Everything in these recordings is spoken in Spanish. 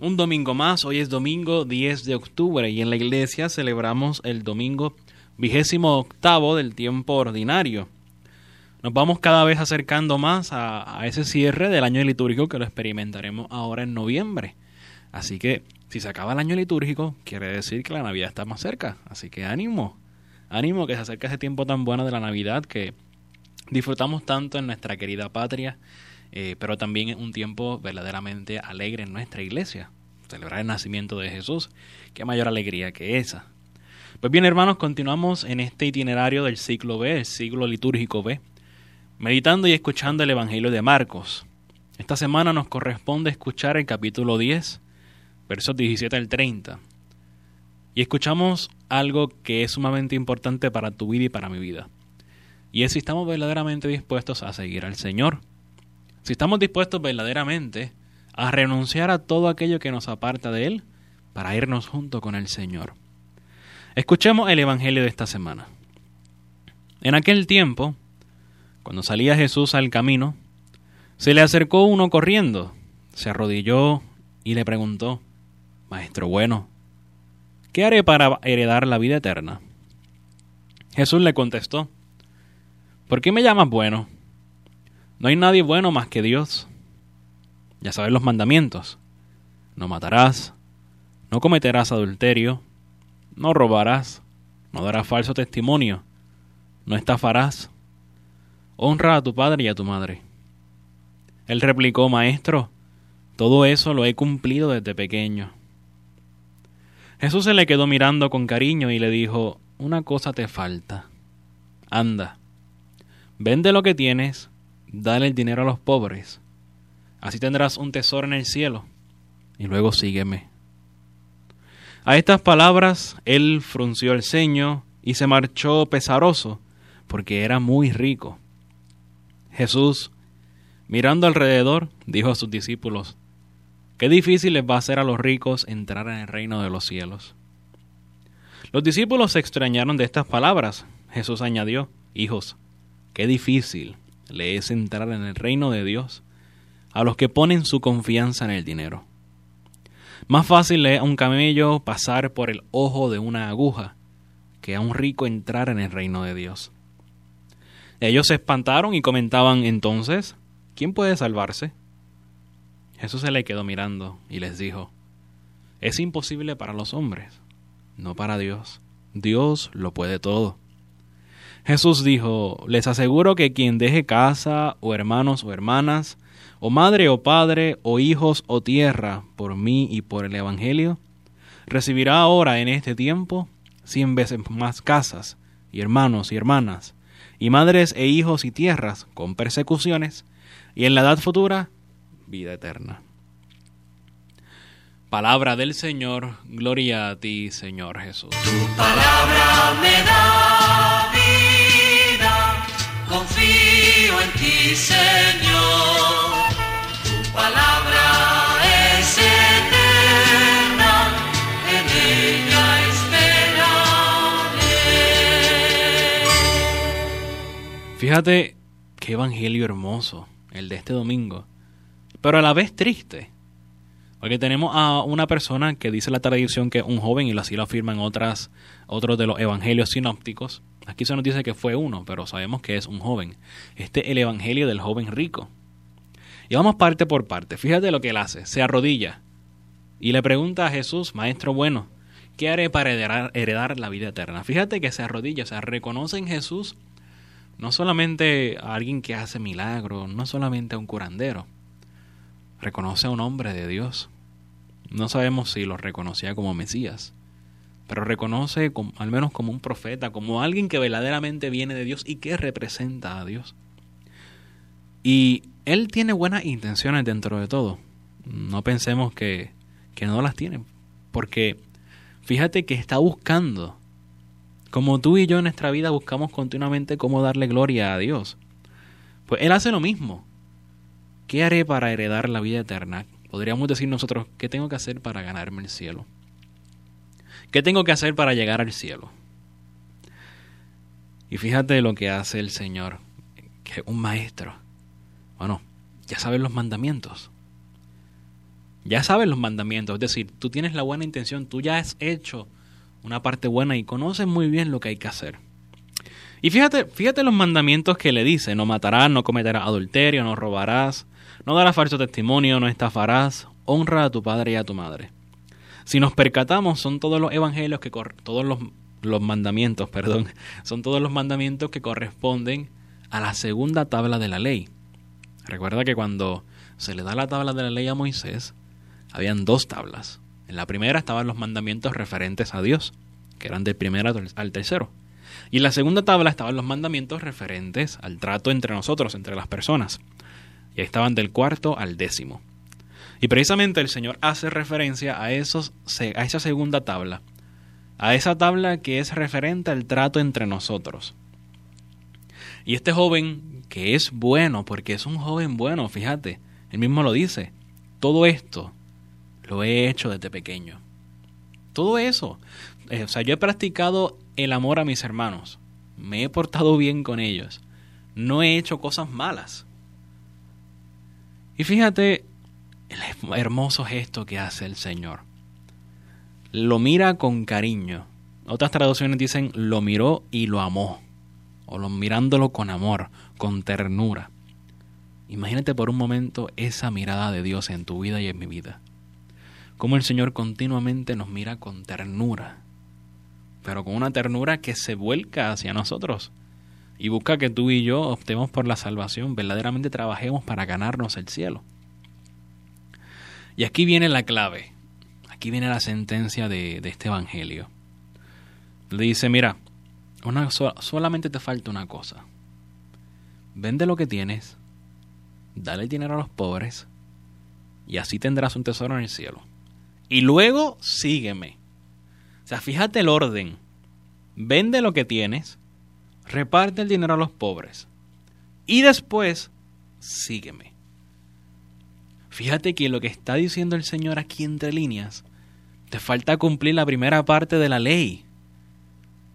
Un domingo más, hoy es domingo 10 de octubre y en la iglesia celebramos el domingo vigésimo octavo del tiempo ordinario. Nos vamos cada vez acercando más a, a, ese cierre del año litúrgico que lo experimentaremos ahora en noviembre. Así que si se acaba el año litúrgico, quiere decir que la Navidad está más cerca. Así que ánimo, ánimo que se acerca ese tiempo tan bueno de la Navidad que disfrutamos tanto en nuestra querida patria, eh, pero también es un tiempo verdaderamente alegre en nuestra iglesia. Celebrar el nacimiento de Jesús, qué mayor alegría que esa. Pues bien, hermanos, continuamos en este itinerario del ciclo B, el ciclo litúrgico B, meditando y escuchando el Evangelio de Marcos. Esta semana nos corresponde escuchar el capítulo 10, versos 17 al 30. Y escuchamos algo que es sumamente importante para tu vida y para mi vida. Y es si estamos verdaderamente dispuestos a seguir al Señor. Si estamos dispuestos verdaderamente a renunciar a todo aquello que nos aparta de Él para irnos junto con el Señor. Escuchemos el Evangelio de esta semana. En aquel tiempo, cuando salía Jesús al camino, se le acercó uno corriendo, se arrodilló y le preguntó, Maestro bueno, ¿qué haré para heredar la vida eterna? Jesús le contestó, ¿Por qué me llamas bueno? No hay nadie bueno más que Dios. Ya sabes los mandamientos. No matarás, no cometerás adulterio, no robarás, no darás falso testimonio, no estafarás. Honra a tu padre y a tu madre. Él replicó, Maestro, todo eso lo he cumplido desde pequeño. Jesús se le quedó mirando con cariño y le dijo, Una cosa te falta. Anda Vende lo que tienes, dale el dinero a los pobres, así tendrás un tesoro en el cielo, y luego sígueme. A estas palabras él frunció el ceño y se marchó pesaroso, porque era muy rico. Jesús, mirando alrededor, dijo a sus discípulos, Qué difícil les va a ser a los ricos entrar en el reino de los cielos. Los discípulos se extrañaron de estas palabras. Jesús añadió, Hijos, Qué difícil le es entrar en el reino de Dios a los que ponen su confianza en el dinero. Más fácil es a un camello pasar por el ojo de una aguja que a un rico entrar en el reino de Dios. Ellos se espantaron y comentaban entonces, ¿quién puede salvarse? Jesús se le quedó mirando y les dijo, es imposible para los hombres, no para Dios. Dios lo puede todo. Jesús dijo, les aseguro que quien deje casa o hermanos o hermanas, o madre o padre, o hijos o tierra, por mí y por el Evangelio, recibirá ahora en este tiempo cien veces más casas, y hermanos y hermanas, y madres e hijos y tierras con persecuciones, y en la edad futura, vida eterna. Palabra del Señor, gloria a ti, Señor Jesús. Tu palabra Señor. Tu palabra es eterna, en. Fíjate qué evangelio hermoso el de este domingo, pero a la vez triste. Porque tenemos a una persona que dice la tradición que es un joven, y así lo afirman otras, otros de los evangelios sinópticos, Aquí se nos dice que fue uno, pero sabemos que es un joven. Este es el Evangelio del joven rico. Y vamos parte por parte. Fíjate lo que él hace. Se arrodilla y le pregunta a Jesús, Maestro bueno, ¿qué haré para heredar, la vida eterna? Fíjate que se arrodilla, o sea, reconoce en Jesús no solamente a alguien que hace milagros, no solamente a un curandero. Reconoce a un hombre de Dios. No sabemos si lo reconocía como Mesías pero reconoce al menos como un profeta, como alguien que verdaderamente viene de Dios y que representa a Dios. Y él tiene buenas intenciones dentro de todo. No pensemos que, que no las tiene. Porque fíjate que está buscando, como tú y yo en nuestra vida buscamos continuamente cómo darle gloria a Dios. Pues Él hace lo mismo. ¿Qué haré para heredar la vida eterna? Podríamos decir nosotros, ¿qué tengo que hacer para ganarme el cielo? ¿Qué tengo que hacer para llegar al cielo? Y fíjate lo que hace el Señor, que un maestro. Bueno, ya sabes los mandamientos. Ya sabes los mandamientos, es decir, tú tienes la buena intención, tú ya has hecho una parte buena y conoces muy bien lo que hay que hacer. Y fíjate, fíjate los mandamientos que le dice, no matarás, no cometerás adulterio, no robarás, no darás falso testimonio, no estafarás, honra a tu padre y a tu madre. Si nos percatamos, son todos los evangelios que todos los, los mandamientos, perdón, son todos los mandamientos que corresponden a la segunda tabla de la ley. Recuerda que cuando se le da la tabla de la ley a Moisés, habían dos tablas. En la primera estaban los mandamientos referentes a Dios, que eran del primero al tercero. Y en la segunda tabla estaban los mandamientos referentes al trato entre nosotros, entre las personas. Y ahí estaban del cuarto al décimo. Y precisamente el Señor hace referencia a, esos, a esa segunda tabla, a esa tabla que es referente al trato entre nosotros. Y este joven, que es bueno, porque es un joven bueno, fíjate, él mismo lo dice, todo esto lo he hecho desde pequeño. Todo eso. Eh, o sea, yo he practicado el amor a mis hermanos. Me he portado bien con ellos. No he hecho cosas malas. Y fíjate hermoso gesto que hace el Señor. Lo mira con cariño. Otras traducciones dicen lo miró y lo amó. O lo mirándolo con amor, con ternura. Imagínate por un momento esa mirada de Dios en tu vida y en mi vida. Cómo el Señor continuamente nos mira con ternura, pero con una ternura que se vuelca hacia nosotros y busca que tú y yo optemos por la salvación, verdaderamente trabajemos para ganarnos el cielo. Y aquí viene la clave, aquí viene la sentencia de, este Evangelio. Le dice, mira, una, solamente te falta una cosa. Vende lo que tienes, dale dinero a los pobres, y así tendrás un tesoro en el cielo y luego sígueme. O sea, fíjate el orden. Vende lo que tienes, reparte el dinero a los pobres y después sígueme. Fíjate que lo que está diciendo el Señor aquí entre líneas, te falta cumplir la primera parte de la ley.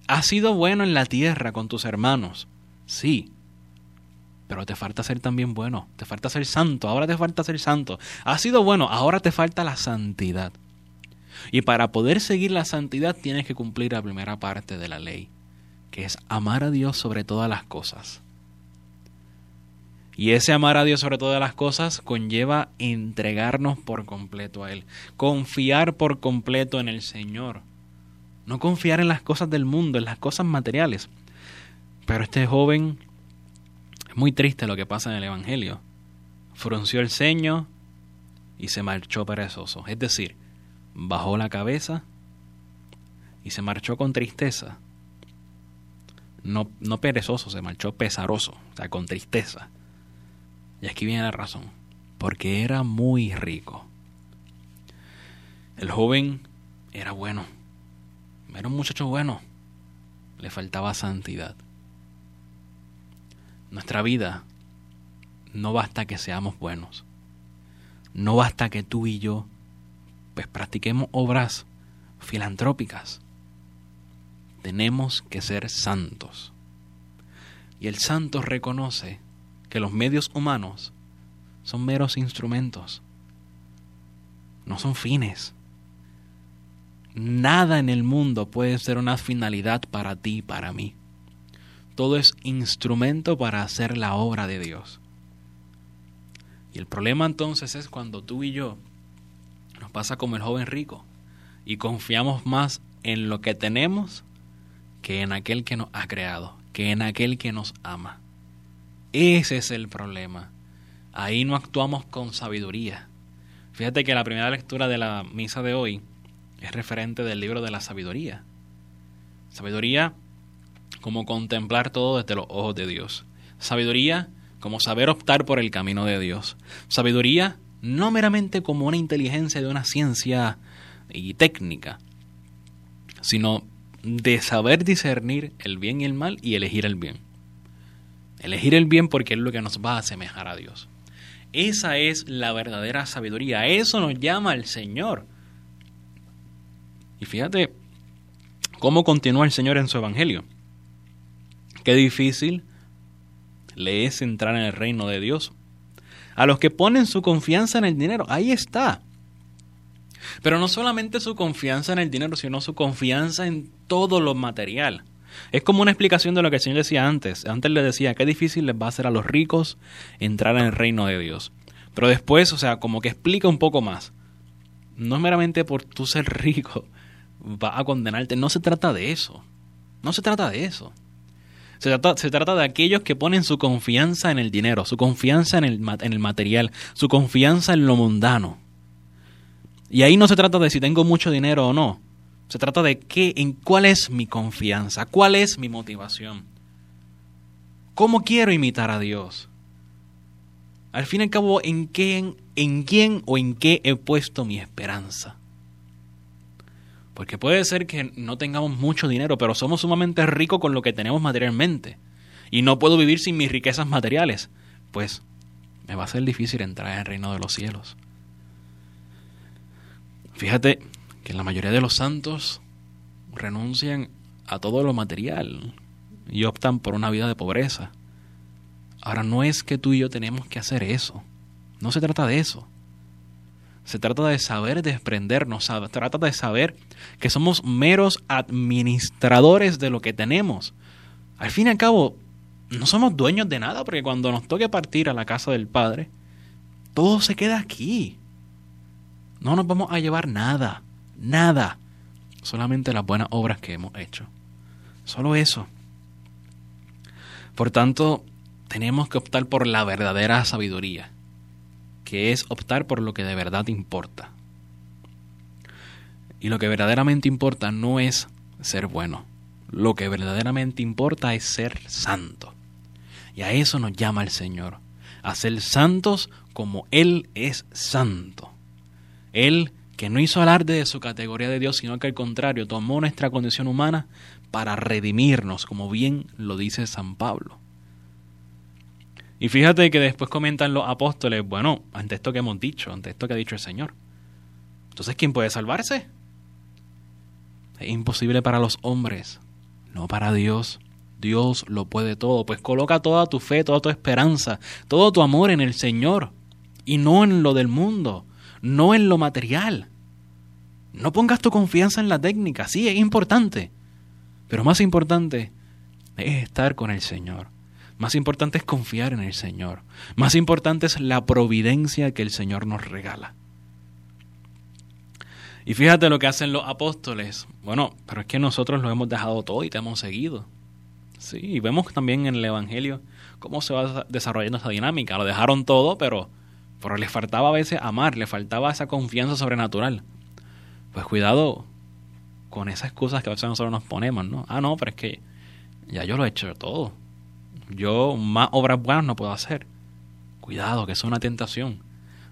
Has sido bueno en la tierra con tus hermanos, sí, pero te falta ser también bueno, te falta ser santo, ahora te falta ser santo. Has sido bueno, ahora te falta la santidad. Y para poder seguir la santidad tienes que cumplir la primera parte de la ley, que es amar a Dios sobre todas las cosas. Y ese amar a Dios sobre todas las cosas conlleva entregarnos por completo a Él, confiar por completo en el Señor. No confiar en las cosas del mundo, en las cosas materiales. Pero este joven es muy triste lo que pasa en el Evangelio. Frunció el ceño y se marchó perezoso. Es decir, bajó la cabeza y se marchó con tristeza. No, no perezoso, se marchó pesaroso, o sea, con tristeza. Y aquí viene la razón. Porque era muy rico. El joven era bueno. Era un muchacho bueno. Le faltaba santidad. Nuestra vida no basta que seamos buenos. No basta que tú y yo pues practiquemos obras filantrópicas. Tenemos que ser santos. Y el santo reconoce que los medios humanos son meros instrumentos. No son fines. Nada en el mundo puede ser una finalidad para ti y para mí todo es instrumento para hacer la obra de Dios. Y el problema entonces es cuando tú y yo nos pasa como el joven rico y confiamos más en lo que tenemos que en aquel que nos ha creado, que en aquel que nos ama. Ese es el problema. Ahí no actuamos con sabiduría. Fíjate que la primera lectura de la misa de hoy es referente del libro de la sabiduría. Sabiduría como contemplar todo desde los ojos de Dios. Sabiduría como saber optar por el camino de Dios. Sabiduría no meramente como una inteligencia de una ciencia y técnica, sino de saber discernir el bien y el mal y elegir el bien. Elegir el bien porque es lo que nos va a asemejar a Dios. Esa es la verdadera sabiduría. Eso nos llama el Señor. Y fíjate cómo continúa el Señor en su Evangelio. Qué difícil le es entrar en el reino de Dios. A los que ponen su confianza en el dinero, ahí está. Pero no solamente su confianza en el dinero, sino su confianza en todo lo material. Es como una explicación de lo que el Señor decía antes. Antes le decía, qué difícil les va a hacer a los ricos entrar en el reino de Dios. Pero después, o sea, como que explica un poco más. No es meramente por tú ser rico, va a condenarte. No se trata de eso. No se trata de eso. Se trata, de aquellos que ponen su confianza en el dinero, su confianza en el material, su confianza en lo mundano. Y ahí no se trata de si tengo mucho dinero o no. Se trata de qué, en cuál es mi confianza, cuál es mi motivación. ¿Cómo quiero imitar a Dios? Al fin y al cabo, ¿en quién, en quién o en qué he puesto mi esperanza? Porque puede ser que no tengamos mucho dinero, pero somos sumamente ricos con lo que tenemos materialmente. Y no puedo vivir sin mis riquezas materiales. Pues me va a ser difícil entrar en el reino de los cielos. Fíjate que la mayoría de los santos renuncian a todo lo material y optan por una vida de pobreza. Ahora no es que tú y yo tenemos que hacer eso. No se trata de eso. Se trata de saber desprendernos, se trata de saber que somos meros administradores de lo que tenemos. Al fin y al cabo, no somos dueños de nada, porque cuando nos toque partir a la casa del Padre, todo se queda aquí. No nos vamos a llevar nada, nada. Solamente las buenas obras que hemos hecho. Solo eso. Por tanto, tenemos que optar por la verdadera sabiduría, que es optar por lo que de verdad importa. Y lo que verdaderamente importa no es ser bueno. Lo que verdaderamente importa es ser santo. Y a eso nos llama el Señor. A ser santos como Él es santo. Él que no hizo alarde de su categoría de Dios, sino que al contrario tomó nuestra condición humana para redimirnos, como bien lo dice San Pablo. Y fíjate que después comentan los apóstoles, bueno, ante esto que hemos dicho, ante esto que ha dicho el Señor. Entonces, ¿quién puede salvarse? Es imposible para los hombres, no para Dios. Dios lo puede todo, pues coloca toda tu fe, toda tu esperanza, todo tu amor en el Señor y no en lo del mundo no en lo material. No pongas tu confianza en la técnica, sí, es importante, pero más importante es estar con el Señor. Más importante es confiar en el Señor. Más importante es la providencia que el Señor nos regala. Y fíjate lo que hacen los apóstoles. Bueno, pero es que nosotros lo hemos dejado todo y te hemos seguido. Sí, y vemos también en el Evangelio cómo se va desarrollando esa dinámica. Lo dejaron todo, pero pero le faltaba a veces amar, le faltaba esa confianza sobrenatural. Pues cuidado con esas excusas que a veces nosotros nos ponemos, ¿no? Ah, no, pero es que ya yo lo he hecho todo. Yo más obras buenas no puedo hacer. Cuidado, que es una tentación.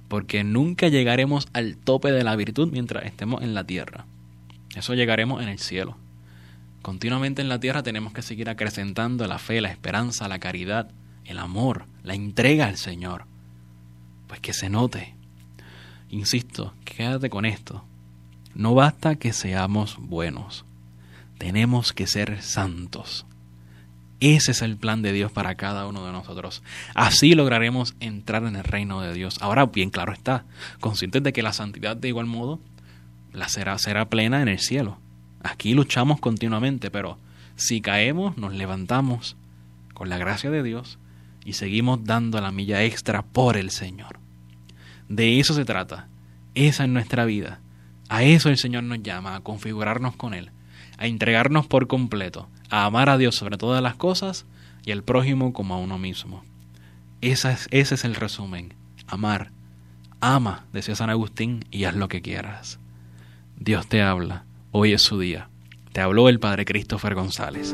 Porque nunca llegaremos al tope de la virtud mientras estemos en la tierra. Eso llegaremos en el cielo. Continuamente en la tierra tenemos que seguir acrecentando la fe, la esperanza, la caridad, el amor, la entrega al Señor pues que se note. Insisto, quédate con esto. No basta que seamos buenos, tenemos que ser santos. Ese es el plan de Dios para cada uno de nosotros. Así lograremos entrar en el reino de Dios. Ahora, bien claro está, conscientes de que la santidad de igual modo la será, será plena en el cielo. Aquí luchamos continuamente, pero si caemos, nos levantamos con la gracia de Dios y seguimos dando la milla extra por el Señor. De eso se trata. Esa es nuestra vida. A eso el Señor nos llama, a configurarnos con Él, a entregarnos por completo, a amar a Dios sobre todas las cosas y al prójimo como a uno mismo. Esa es, ese es el resumen. Amar. Ama, decía San Agustín, y haz lo que quieras. Dios te habla. Hoy es su día. Te habló el Padre Christopher González.